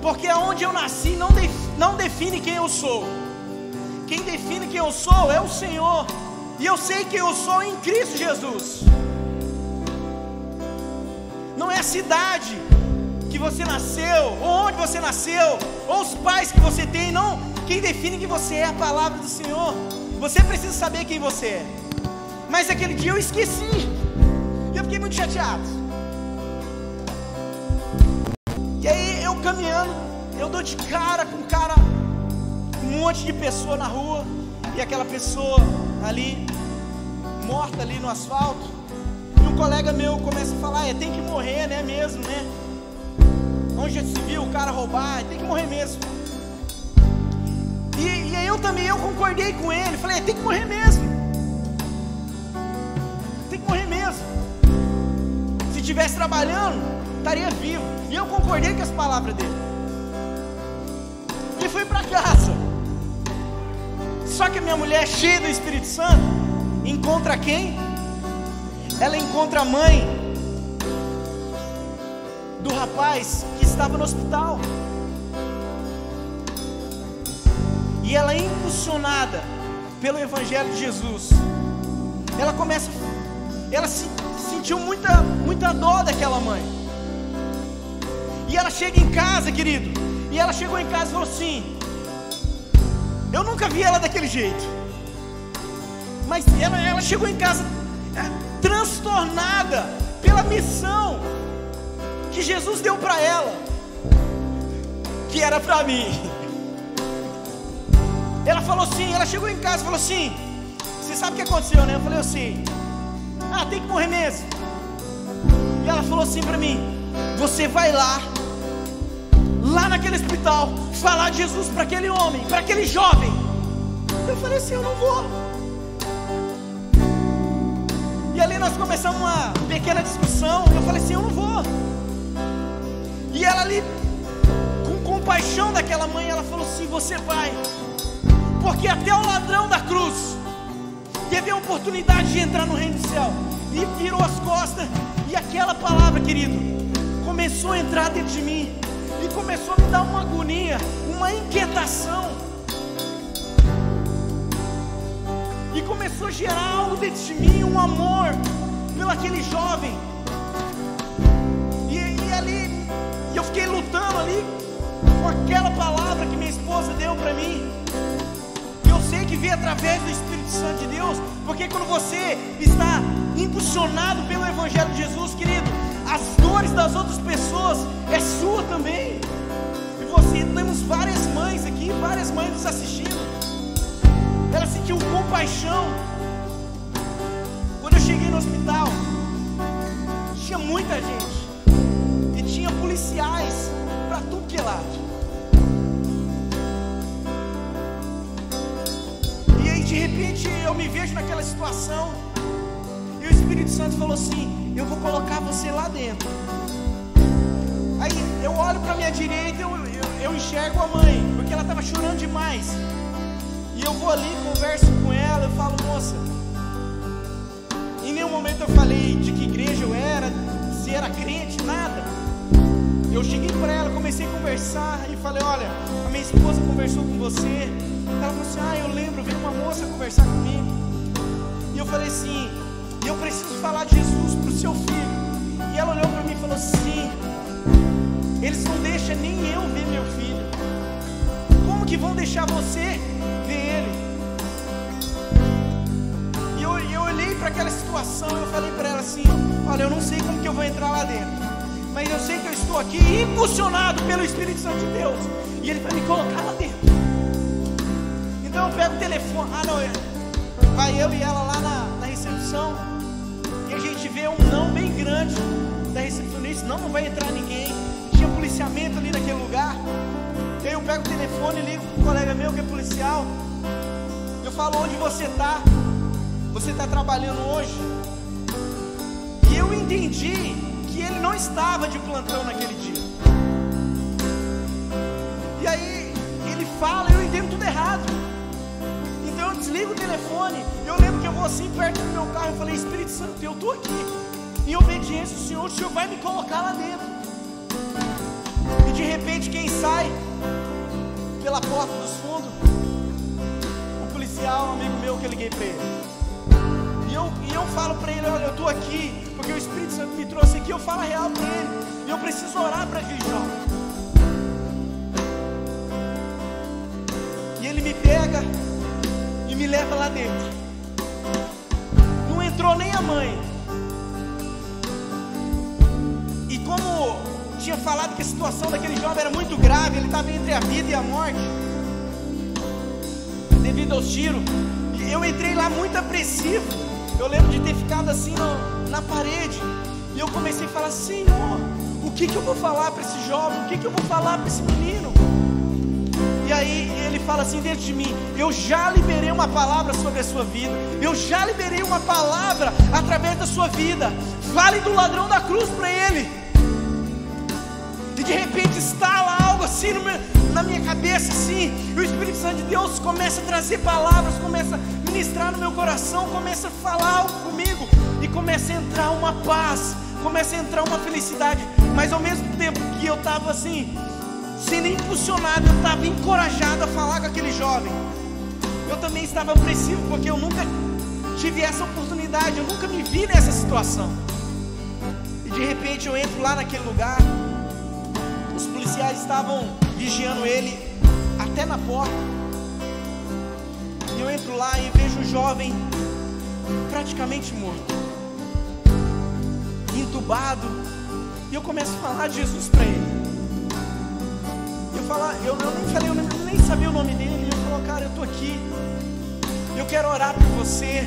Porque aonde eu nasci não, não define quem eu sou. Quem define quem eu sou é o Senhor. E eu sei quem eu sou em Cristo Jesus. Não é a cidade que você nasceu, ou onde você nasceu, ou os pais que você tem, não. Quem define que você é a palavra do Senhor. Você precisa saber quem você é. Mas aquele dia eu esqueci. E eu fiquei muito chateado. E aí eu caminhando, eu dou de cara com cara, um monte de pessoa na rua, e aquela pessoa ali, morta ali no asfalto. E um colega meu começa a falar, é, tem que morrer, né mesmo, né? Já se viu o cara roubar, tem que morrer mesmo. E, e aí eu também, eu concordei com ele, falei, é, tem que morrer mesmo. Tem que morrer mesmo. Se estivesse trabalhando, estaria vivo. E eu concordei com as palavras dele. E fui para casa. Só que a minha mulher, cheia do Espírito Santo, encontra quem? Ela encontra a mãe do rapaz que estava no hospital. E ela é impulsionada pelo Evangelho de Jesus. Ela começa, ela se, sentiu muita, muita dor daquela mãe. E ela chega em casa, querido. E ela chegou em casa e falou assim: Eu nunca vi ela daquele jeito. Mas ela, ela chegou em casa é, transtornada pela missão que Jesus deu para ela, que era para mim. Ela falou assim, ela chegou em casa e falou assim: Você sabe o que aconteceu, né? Eu falei assim: Ah, tem que morrer mesmo. E ela falou assim para mim: Você vai lá, lá naquele hospital, falar de Jesus para aquele homem, para aquele jovem. Eu falei assim: Eu não vou. E ali nós começamos uma pequena discussão. Eu falei assim: Eu não vou. E ela ali, com compaixão daquela mãe, ela falou assim: Você vai porque até o ladrão da cruz teve a oportunidade de entrar no reino do céu e virou as costas, e aquela palavra, querido, começou a entrar dentro de mim e começou a me dar uma agonia, uma inquietação. E começou a gerar algo dentro de mim, um amor pelo aquele jovem. Fiquei lutando ali com aquela palavra que minha esposa deu para mim sei que vê através do Espírito Santo de Deus, porque quando você está impulsionado pelo Evangelho de Jesus, querido, as dores das outras pessoas é sua também. E você, temos várias mães aqui, várias mães nos assistindo. Ela sentiu compaixão. Quando eu cheguei no hospital, tinha muita gente. E tinha policiais para tudo que é lado. de repente eu me vejo naquela situação. E o Espírito Santo falou assim: Eu vou colocar você lá dentro. Aí eu olho para minha direita, eu, eu, eu enxergo a mãe, porque ela estava chorando demais. E eu vou ali, converso com ela, eu falo, moça. Em nenhum momento eu falei de que igreja eu era, se era crente, nada. Cheguei para ela, comecei a conversar e falei: Olha, a minha esposa conversou com você. Ela falou assim: Ah, eu lembro, veio uma moça conversar comigo. E eu falei assim: Eu preciso falar de Jesus para o seu filho. E ela olhou para mim e falou assim: Eles não deixam nem eu ver meu filho. Como que vão deixar você ver ele? E eu, eu olhei para aquela situação e falei para ela assim: Olha, eu não sei como que eu vou entrar lá dentro. Mas eu sei que eu estou aqui impulsionado pelo Espírito Santo de Deus. E Ele vai me colocar lá dentro. Então eu pego o telefone. Ah, não, é. vai eu e ela lá na, na recepção. E a gente vê um não bem grande da recepcionista. Não, não vai entrar ninguém. Tinha policiamento ali naquele lugar. E aí eu pego o telefone e ligo para um colega meu que é policial. Eu falo onde você está. Você está trabalhando hoje? E eu entendi ele não estava de plantão naquele dia. E aí ele fala, eu entendo tudo errado. Então eu desligo o telefone. Eu lembro que eu vou assim perto do meu carro e falei: Espírito Santo, eu estou aqui. Em obediência ao Senhor, o Senhor vai me colocar lá dentro. E de repente quem sai pela porta dos fundos? O policial, um amigo meu que eu liguei para ele. E eu, e eu falo para ele, olha, eu estou aqui, porque o Espírito Santo me trouxe aqui, eu falo a real para ele. E eu preciso orar para aquele jovem. E ele me pega e me leva lá dentro. Não entrou nem a mãe. E como tinha falado que a situação daquele jovem era muito grave, ele estava entre a vida e a morte, devido aos tiros. Eu entrei lá muito apreensivo. Eu lembro de ter ficado assim no, na parede. E eu comecei a falar: Senhor, o que, que eu vou falar para esse jovem? O que, que eu vou falar para esse menino? E aí ele fala assim dentro de mim: Eu já liberei uma palavra sobre a sua vida. Eu já liberei uma palavra através da sua vida. Fale do ladrão da cruz para ele. E de repente estala algo assim meu, na minha cabeça, assim. E o Espírito Santo de Deus começa a trazer palavras, começa a ministrar no meu coração, começa a falar algo. E começa a entrar uma paz, começa a entrar uma felicidade. Mas ao mesmo tempo que eu estava assim, sendo impulsionado, eu estava encorajado a falar com aquele jovem. Eu também estava apreensivo, porque eu nunca tive essa oportunidade, eu nunca me vi nessa situação. E de repente eu entro lá naquele lugar, os policiais estavam vigiando ele até na porta. E eu entro lá e vejo o jovem praticamente morto, entubado. E eu começo a falar Jesus para ele. Eu falar, eu, eu nem falei, eu nem, nem sabia o nome dele. Eu falo, cara, eu tô aqui. Eu quero orar por você.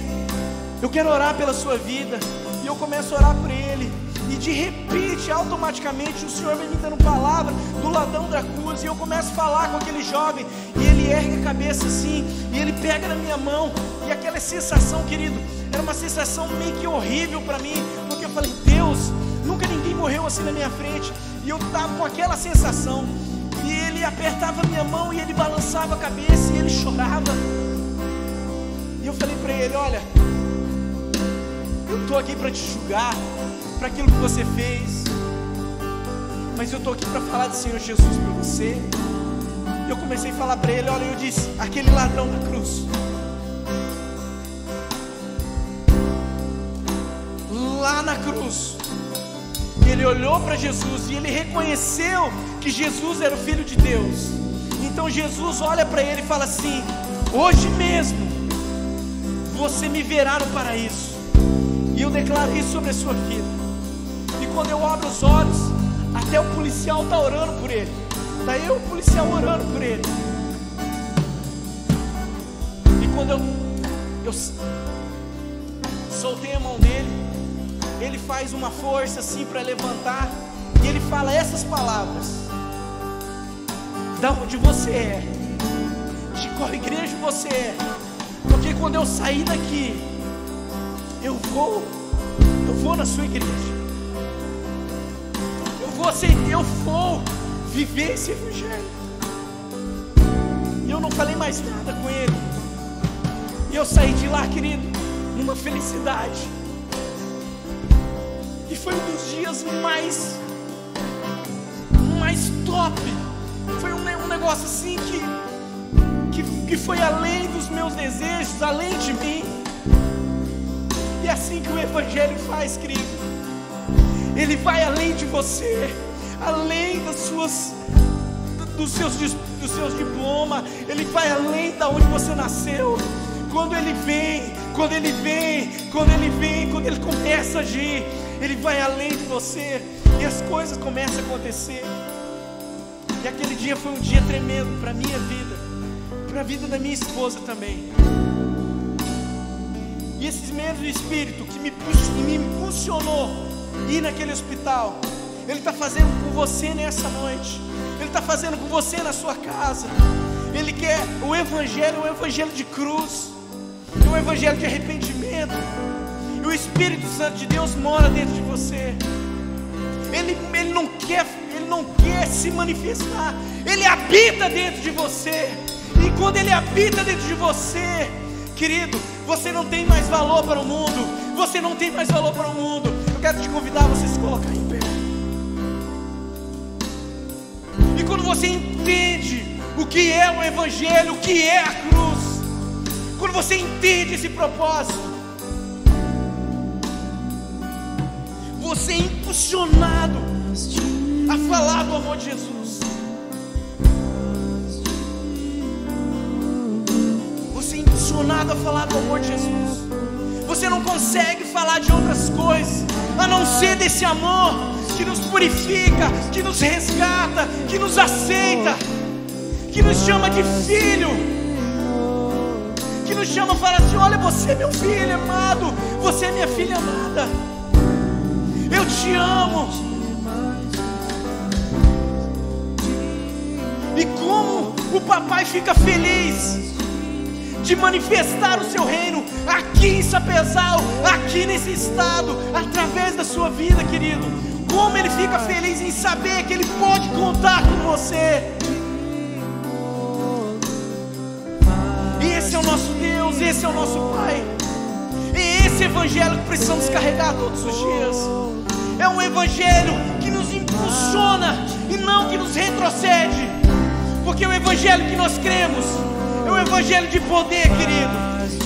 Eu quero orar pela sua vida. E eu começo a orar por ele. E de repente, automaticamente, o Senhor vem me dando palavra do ladrão da cruz. E eu começo a falar com aquele jovem. E ele ergue a cabeça assim. E ele pega na minha mão. E aquela sensação, querido, era uma sensação meio que horrível para mim. Porque eu falei, Deus, nunca ninguém morreu assim na minha frente. E eu estava com aquela sensação. E ele apertava minha mão e ele balançava a cabeça e ele chorava. E eu falei para ele: Olha, eu estou aqui para te julgar, para aquilo que você fez, mas eu estou aqui para falar do Senhor Jesus para você. E eu comecei a falar para ele: Olha, eu disse, aquele ladrão da cruz. Lá na cruz, ele olhou para Jesus e ele reconheceu que Jesus era o Filho de Deus. Então Jesus olha para ele e fala assim: Hoje mesmo você me verá no paraíso. E eu declaro isso sobre a sua vida. E quando eu abro os olhos, até o policial está orando por ele. Está eu, o policial, orando por ele. E quando eu, eu soltei a mão dele, ele faz uma força assim para levantar. E ele fala essas palavras: Da onde você é, de qual igreja você é. Porque quando eu sair daqui, eu vou, eu vou na sua igreja. Eu vou aceitar, eu vou viver esse evangelho. E eu não falei mais nada com ele. E eu saí de lá, querido, numa felicidade. Foi um dos dias mais mais top. Foi um, um negócio assim que, que, que foi além dos meus desejos, além de mim. E é assim que o Evangelho faz, querido. Ele vai além de você, além das suas, dos seus, dos seus diplomas. Ele vai além da onde você nasceu. Quando ele vem, quando ele vem, quando ele vem, quando ele começa a agir, ele vai além de você e as coisas começam a acontecer. E aquele dia foi um dia tremendo para a minha vida, para a vida da minha esposa também. E esse mesmo Espírito que me, me impulsionou ir naquele hospital, Ele está fazendo com você nessa noite, Ele está fazendo com você na sua casa. Ele quer o Evangelho, o Evangelho de cruz, o Evangelho de arrependimento. O Espírito Santo de Deus mora dentro de você. Ele, ele, não quer, ele não quer se manifestar, ele habita dentro de você. E quando ele habita dentro de você, querido, você não tem mais valor para o mundo. Você não tem mais valor para o mundo. Eu quero te convidar a você se colocar em pé. E quando você entende o que é o Evangelho, o que é a cruz, quando você entende esse propósito, você é impulsionado a falar do amor de Jesus. Você é impulsionado a falar do amor de Jesus. Você não consegue falar de outras coisas a não ser desse amor que nos purifica, que nos resgata, que nos aceita, que nos chama de filho, que nos chama e fala assim: Olha, você é meu filho amado, você é minha filha amada. Papai fica feliz de manifestar o seu reino aqui em Sapezal, aqui nesse estado, através da sua vida, querido. Como ele fica feliz em saber que ele pode contar com você. E esse é o nosso Deus, esse é o nosso Pai. E esse evangelho que precisamos carregar todos os dias. É um evangelho que nos impulsiona e não que nos retrocede. Porque o evangelho que nós cremos é um evangelho de poder, querido.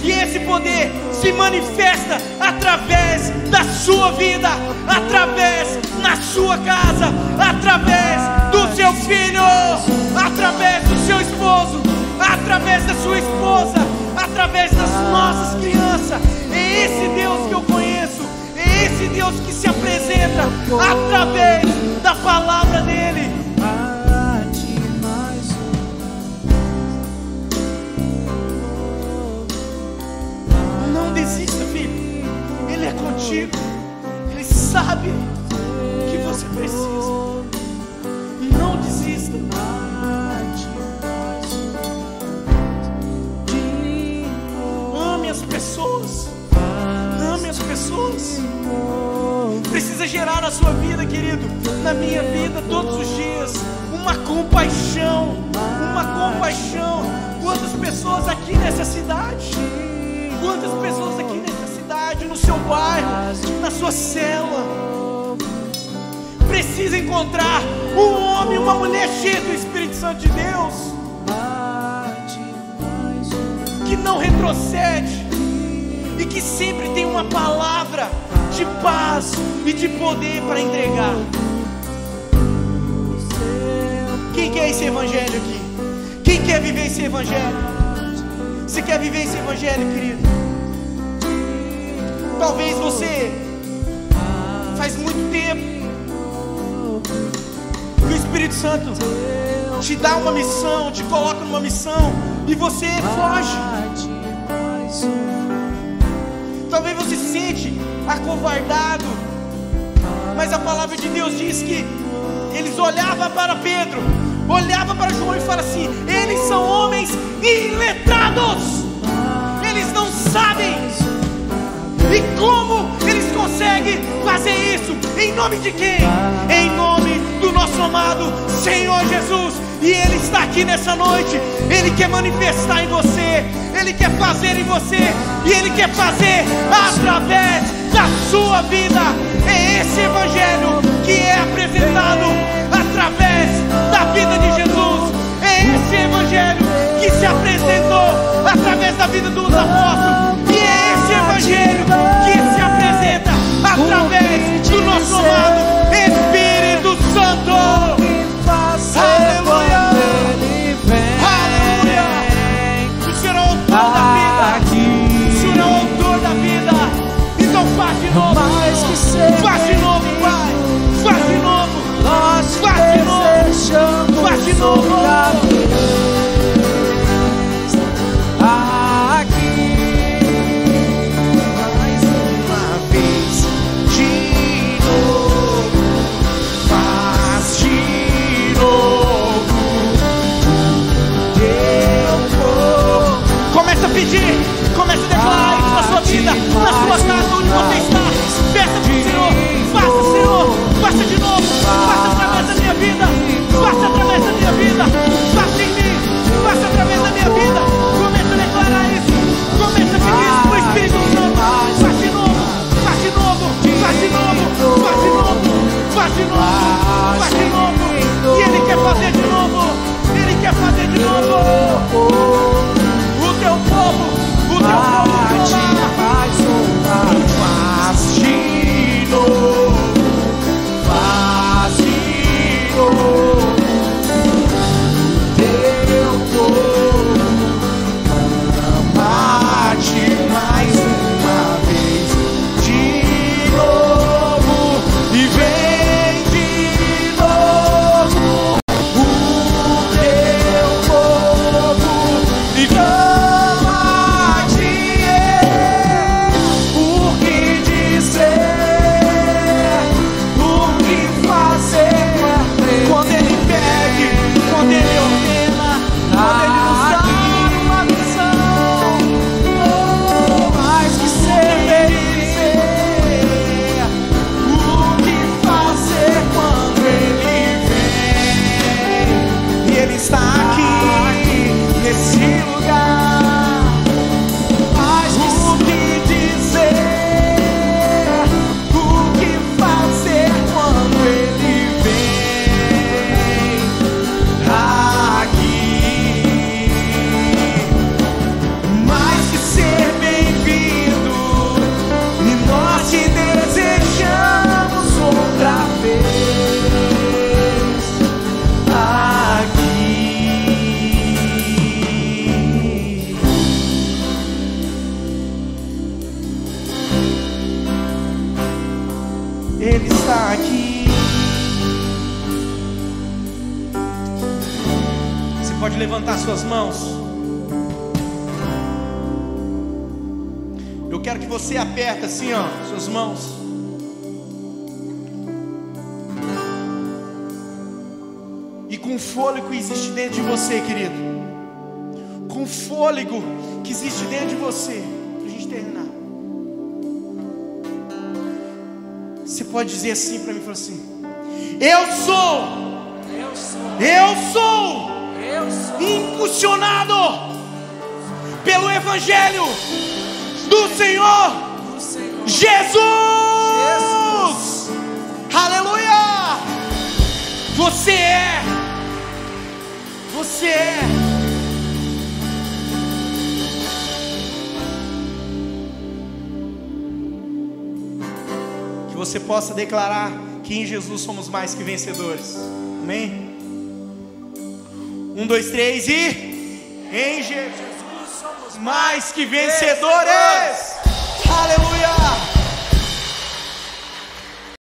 E esse poder se manifesta através da sua vida, através na sua casa, através do seu filho, através do seu esposo, através da sua esposa, através das nossas crianças. É esse Deus que eu conheço esse Deus que se apresenta através da palavra dele. Desista, filho. Ele é contigo. Ele sabe o que você precisa. Não desista. Ame as pessoas. Ame as pessoas. Precisa gerar na sua vida, querido, na minha vida, todos os dias, uma compaixão. Uma compaixão. Quantas pessoas aqui nessa cidade? Quantas pessoas aqui no seu bairro, na sua cela? Precisa encontrar um homem, uma mulher cheia do Espírito Santo de Deus. Que não retrocede e que sempre tem uma palavra de paz e de poder para entregar. Quem quer esse evangelho aqui? Quem quer viver esse evangelho? Você quer viver esse evangelho, querido? Talvez você faz muito tempo que o Espírito Santo te dá uma missão, te coloca numa missão e você foge. Talvez você se sente acovardado, mas a palavra de Deus diz que eles olhavam para Pedro, olhavam para João e falavam assim: eles são homens iletrados, eles não sabem. E como eles conseguem fazer isso? Em nome de quem? Em nome do nosso amado Senhor Jesus. E Ele está aqui nessa noite. Ele quer manifestar em você. Ele quer fazer em você. E Ele quer fazer através da sua vida. É esse Evangelho que é apresentado através da vida de Jesus. É esse Evangelho que se apresentou através da vida dos apóstolos. Evangelho que se apresenta através do nosso amado Espírito Santo. Aleluia! Aleluia! O Senhor é o autor da vida. O Senhor é o autor da vida. Então faz de novo. Faz de novo, pode dizer assim para mim, falar assim: Eu sou, eu sou, eu sou, eu sou impulsionado pelo evangelho do Senhor, do Senhor. Jesus. Jesus. Aleluia! Você é, você é você possa declarar que em Jesus somos mais que vencedores. Amém? Um, dois, três e em Jesus somos mais que vencedores. Aleluia!